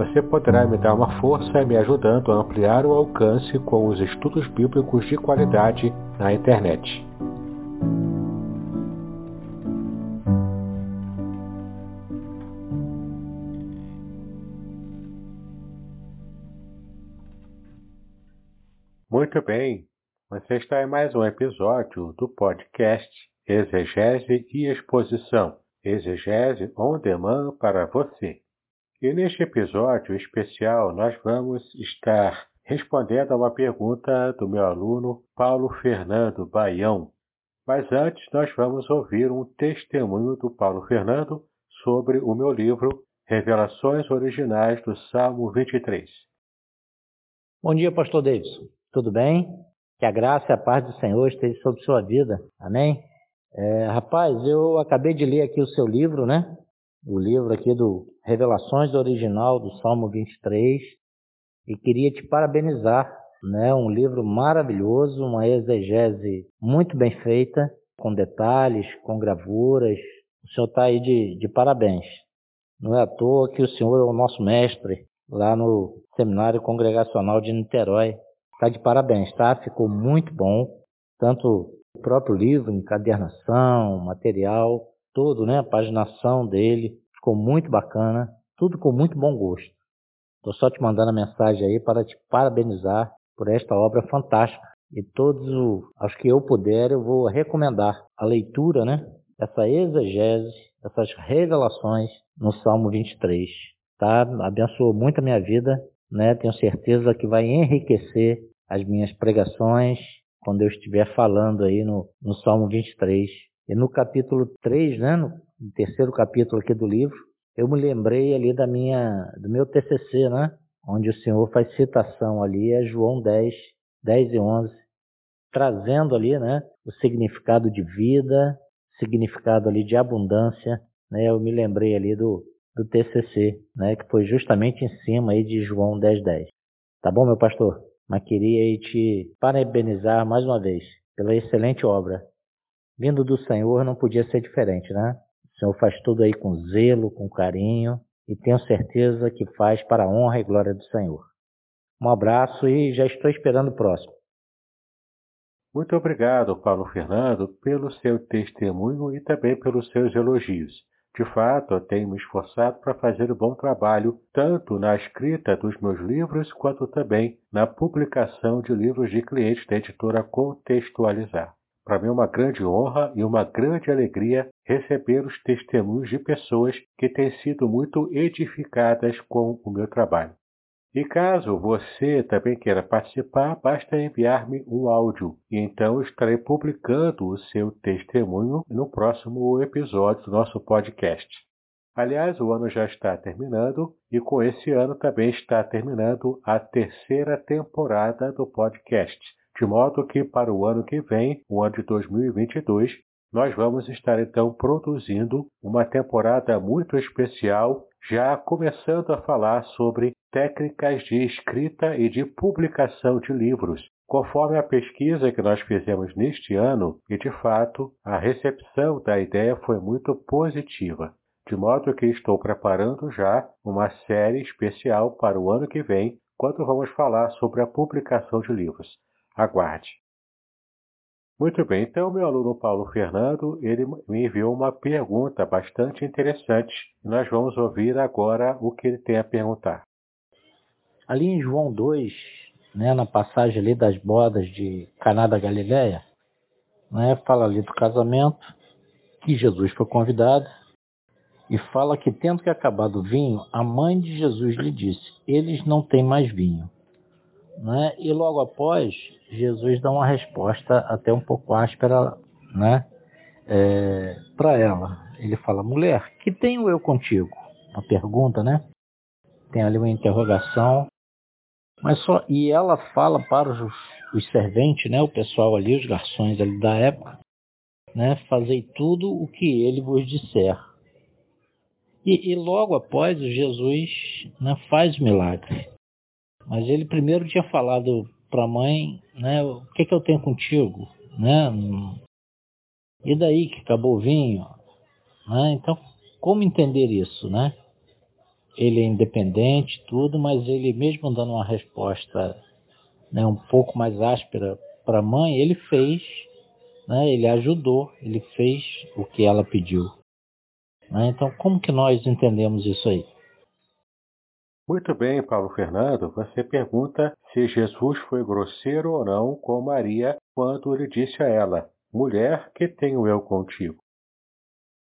Você poderá me dar uma força me ajudando a ampliar o alcance com os estudos bíblicos de qualidade na internet. Muito bem, você está em mais um episódio do podcast Exegese e Exposição. Exegese on demand para você. E neste episódio especial nós vamos estar respondendo a uma pergunta do meu aluno Paulo Fernando Baião. Mas antes nós vamos ouvir um testemunho do Paulo Fernando sobre o meu livro Revelações Originais do Salmo 23. Bom dia, pastor Davidson. Tudo bem? Que a graça e a paz do Senhor esteja sobre sua vida. Amém? É, rapaz, eu acabei de ler aqui o seu livro, né? O livro aqui do Revelações Original do Salmo 23 e queria te parabenizar, né? Um livro maravilhoso, uma exegese muito bem feita, com detalhes, com gravuras. O senhor está aí de, de parabéns. Não é à toa que o senhor é o nosso mestre lá no Seminário Congregacional de Niterói. Está de parabéns, tá? Ficou muito bom. Tanto o próprio livro, encadernação, material, todo, né? A paginação dele ficou muito bacana, tudo com muito bom gosto. Estou só te mandando a mensagem aí para te parabenizar por esta obra fantástica. E todos os que eu puder, eu vou recomendar a leitura, né? Essa exegese, essas revelações no Salmo 23. Tá? Abençoou muito a minha vida, né? Tenho certeza que vai enriquecer as minhas pregações quando eu estiver falando aí no, no Salmo 23. E no capítulo 3, né, no terceiro capítulo aqui do livro, eu me lembrei ali da minha, do meu TCC, né, onde o Senhor faz citação ali, é João 10, 10 e 11, trazendo ali, né, o significado de vida, significado ali de abundância, né, eu me lembrei ali do, do TCC, né, que foi justamente em cima aí de João 10, 10. Tá bom, meu pastor? Mas queria aí te parabenizar mais uma vez pela excelente obra. Vindo do Senhor não podia ser diferente, né? O Senhor faz tudo aí com zelo, com carinho e tenho certeza que faz para a honra e glória do Senhor. Um abraço e já estou esperando o próximo. Muito obrigado, Paulo Fernando, pelo seu testemunho e também pelos seus elogios. De fato, eu tenho me esforçado para fazer um bom trabalho, tanto na escrita dos meus livros, quanto também na publicação de livros de clientes da editora Contextualizar. Para mim é uma grande honra e uma grande alegria receber os testemunhos de pessoas que têm sido muito edificadas com o meu trabalho. E caso você também queira participar, basta enviar-me um áudio e então estarei publicando o seu testemunho no próximo episódio do nosso podcast. Aliás, o ano já está terminando e com esse ano também está terminando a terceira temporada do podcast, de modo que para o ano que vem, o ano de 2022, nós vamos estar então produzindo uma temporada muito especial, já começando a falar sobre técnicas de escrita e de publicação de livros, conforme a pesquisa que nós fizemos neste ano, e de fato a recepção da ideia foi muito positiva. De modo que estou preparando já uma série especial para o ano que vem, quando vamos falar sobre a publicação de livros. Aguarde! Muito bem, então meu aluno Paulo Fernando, ele me enviou uma pergunta bastante interessante nós vamos ouvir agora o que ele tem a perguntar. Ali em João 2, né, na passagem ali das bodas de Caná da Galileia, né, fala ali do casamento, que Jesus foi convidado, e fala que, tendo que acabado o vinho, a mãe de Jesus lhe disse: Eles não têm mais vinho. Né? E logo após, Jesus dá uma resposta até um pouco áspera né? É, para ela. Ele fala: Mulher, que tenho eu contigo? Uma pergunta, né? Tem ali uma interrogação. Mas só, e ela fala para os, os serventes, né, o pessoal ali, os garçons ali da época, né, fazei tudo o que ele vos disser. E, e logo após, Jesus né, faz o milagre. Mas ele primeiro tinha falado para a mãe, né, o que, que eu tenho contigo? Né? E daí que acabou o vinho? Né? Então, como entender isso? Né? Ele é independente, tudo, mas ele mesmo dando uma resposta né, um pouco mais áspera para a mãe, ele fez, né, ele ajudou, ele fez o que ela pediu. Né? Então, como que nós entendemos isso aí? Muito bem, Paulo Fernando. Você pergunta se Jesus foi grosseiro ou não com Maria quando ele disse a ela: Mulher, que tenho eu contigo?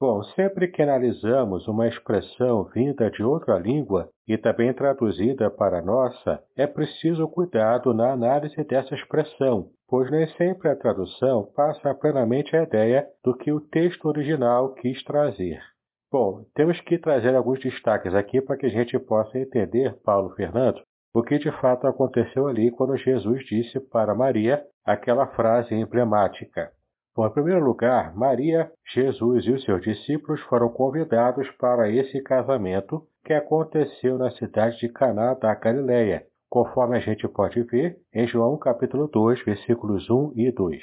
Bom, sempre que analisamos uma expressão vinda de outra língua e também traduzida para a nossa, é preciso cuidado na análise dessa expressão, pois nem sempre a tradução passa plenamente a ideia do que o texto original quis trazer. Bom, temos que trazer alguns destaques aqui para que a gente possa entender, Paulo Fernando, o que de fato aconteceu ali quando Jesus disse para Maria aquela frase emblemática. Bom, em primeiro lugar, Maria, Jesus e os seus discípulos foram convidados para esse casamento que aconteceu na cidade de Caná da Galileia, conforme a gente pode ver em João capítulo 2, versículos 1 e 2.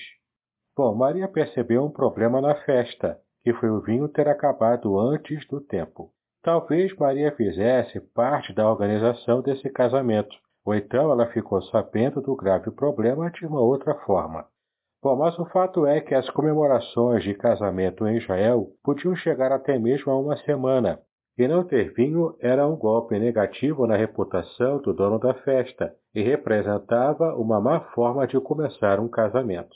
Bom, Maria percebeu um problema na festa, que foi o vinho ter acabado antes do tempo. Talvez Maria fizesse parte da organização desse casamento, ou então ela ficou sabendo do grave problema de uma outra forma. Bom, mas o fato é que as comemorações de casamento em Israel podiam chegar até mesmo a uma semana, e não ter vinho era um golpe negativo na reputação do dono da festa e representava uma má forma de começar um casamento.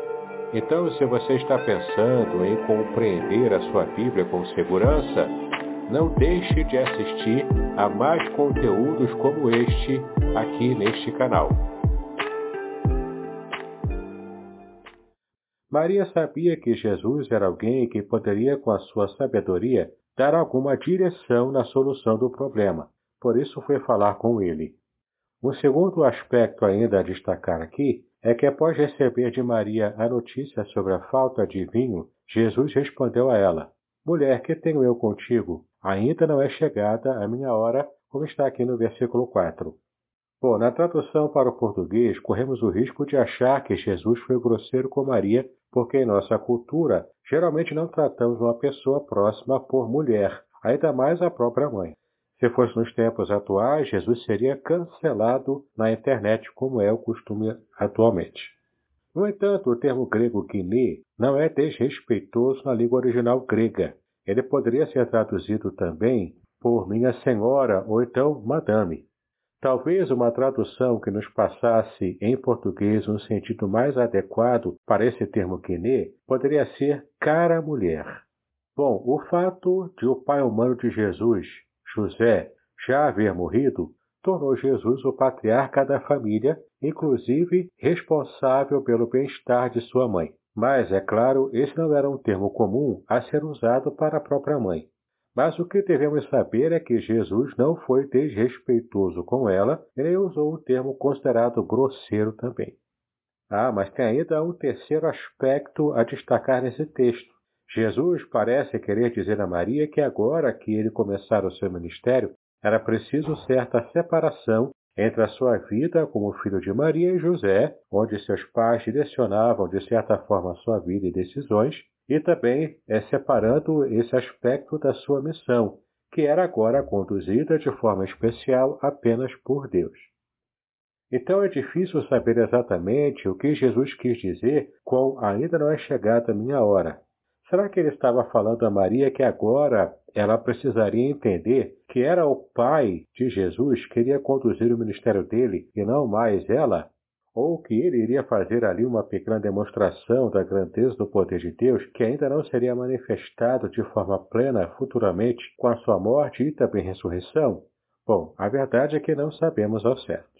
então, se você está pensando em compreender a sua Bíblia com segurança, não deixe de assistir a mais conteúdos como este aqui neste canal. Maria sabia que Jesus era alguém que poderia, com a sua sabedoria, dar alguma direção na solução do problema. Por isso foi falar com ele. Um segundo aspecto ainda a destacar aqui é que após receber de Maria a notícia sobre a falta de vinho, Jesus respondeu a ela: Mulher, que tenho eu contigo? Ainda não é chegada a minha hora, como está aqui no versículo 4. Bom, na tradução para o português, corremos o risco de achar que Jesus foi grosseiro com Maria, porque em nossa cultura geralmente não tratamos uma pessoa próxima por mulher, ainda mais a própria mãe. Se fosse nos tempos atuais, Jesus seria cancelado na internet, como é o costume atualmente. No entanto, o termo grego guiné não é desrespeitoso na língua original grega. Ele poderia ser traduzido também por minha senhora ou então madame. Talvez uma tradução que nos passasse em português um sentido mais adequado para esse termo guiné poderia ser cara mulher. Bom, o fato de o pai humano de Jesus José já haver morrido, tornou Jesus o patriarca da família, inclusive responsável pelo bem-estar de sua mãe. Mas, é claro, esse não era um termo comum a ser usado para a própria mãe. Mas o que devemos saber é que Jesus não foi desrespeitoso com ela, nem usou um termo considerado grosseiro também. Ah, mas tem ainda um terceiro aspecto a destacar nesse texto. Jesus parece querer dizer a Maria que agora que ele começara o seu ministério, era preciso certa separação entre a sua vida como filho de Maria e José, onde seus pais direcionavam de certa forma a sua vida e decisões, e também é separando esse aspecto da sua missão, que era agora conduzida de forma especial apenas por Deus. Então é difícil saber exatamente o que Jesus quis dizer com ainda não é chegada a minha hora. Será que ele estava falando a Maria que agora ela precisaria entender que era o Pai de Jesus que iria conduzir o ministério dele e não mais ela? Ou que ele iria fazer ali uma pequena demonstração da grandeza do poder de Deus que ainda não seria manifestado de forma plena futuramente com a sua morte e também ressurreição? Bom, a verdade é que não sabemos ao certo.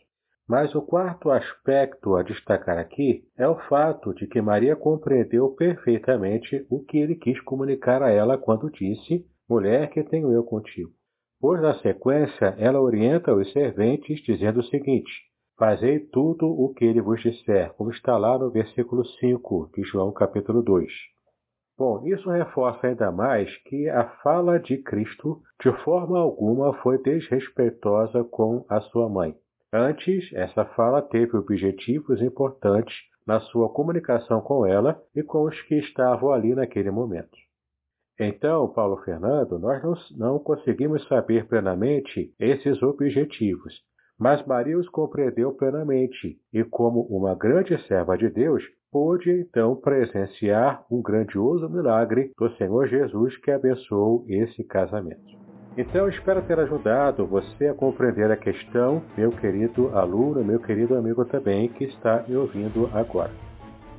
Mas o quarto aspecto a destacar aqui é o fato de que Maria compreendeu perfeitamente o que ele quis comunicar a ela quando disse: Mulher, que tenho eu contigo. Pois, na sequência, ela orienta os serventes dizendo o seguinte: Fazei tudo o que ele vos disser, como está lá no versículo 5 de João capítulo 2. Bom, isso reforça ainda mais que a fala de Cristo de forma alguma foi desrespeitosa com a sua mãe. Antes, essa fala teve objetivos importantes na sua comunicação com ela e com os que estavam ali naquele momento. Então, Paulo Fernando, nós não, não conseguimos saber plenamente esses objetivos, mas Maria os compreendeu plenamente e, como uma grande serva de Deus, pôde então presenciar um grandioso milagre do Senhor Jesus que abençoou esse casamento. Então, espero ter ajudado você a compreender a questão, meu querido aluno, meu querido amigo também, que está me ouvindo agora.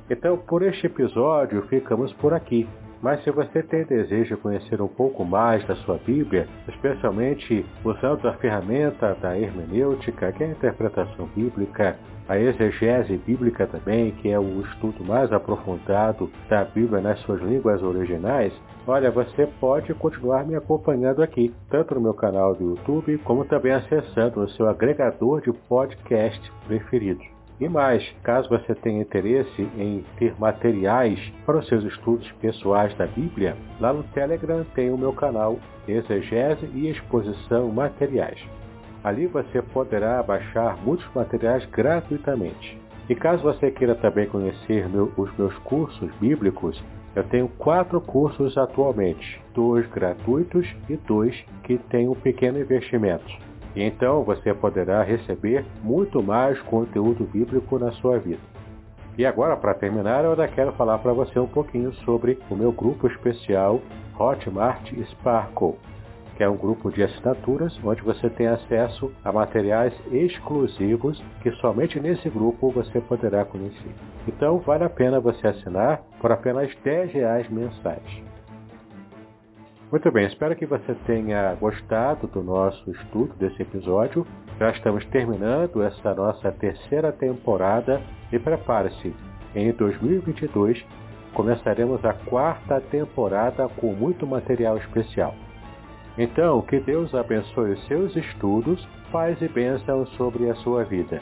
Então, por este episódio, ficamos por aqui. Mas se você tem desejo de conhecer um pouco mais da sua Bíblia, especialmente usando a ferramenta da hermenêutica, que é a interpretação bíblica, a exegese bíblica também, que é o estudo mais aprofundado da Bíblia nas suas línguas originais, olha, você pode continuar me acompanhando aqui, tanto no meu canal do YouTube, como também acessando o seu agregador de podcast preferido. E mais, caso você tenha interesse em ter materiais para os seus estudos pessoais da Bíblia, lá no Telegram tem o meu canal Exegese e Exposição Materiais. Ali você poderá baixar muitos materiais gratuitamente. E caso você queira também conhecer meu, os meus cursos bíblicos, eu tenho quatro cursos atualmente, dois gratuitos e dois que têm um pequeno investimento. E então você poderá receber muito mais conteúdo bíblico na sua vida. E agora, para terminar, eu ainda quero falar para você um pouquinho sobre o meu grupo especial Hotmart Sparkle que é um grupo de assinaturas onde você tem acesso a materiais exclusivos que somente nesse grupo você poderá conhecer. Então vale a pena você assinar por apenas 10 reais mensais. Muito bem, espero que você tenha gostado do nosso estudo desse episódio. Já estamos terminando essa nossa terceira temporada e prepare-se, em 2022 começaremos a quarta temporada com muito material especial. Então, que Deus abençoe os seus estudos, paz e bênção sobre a sua vida.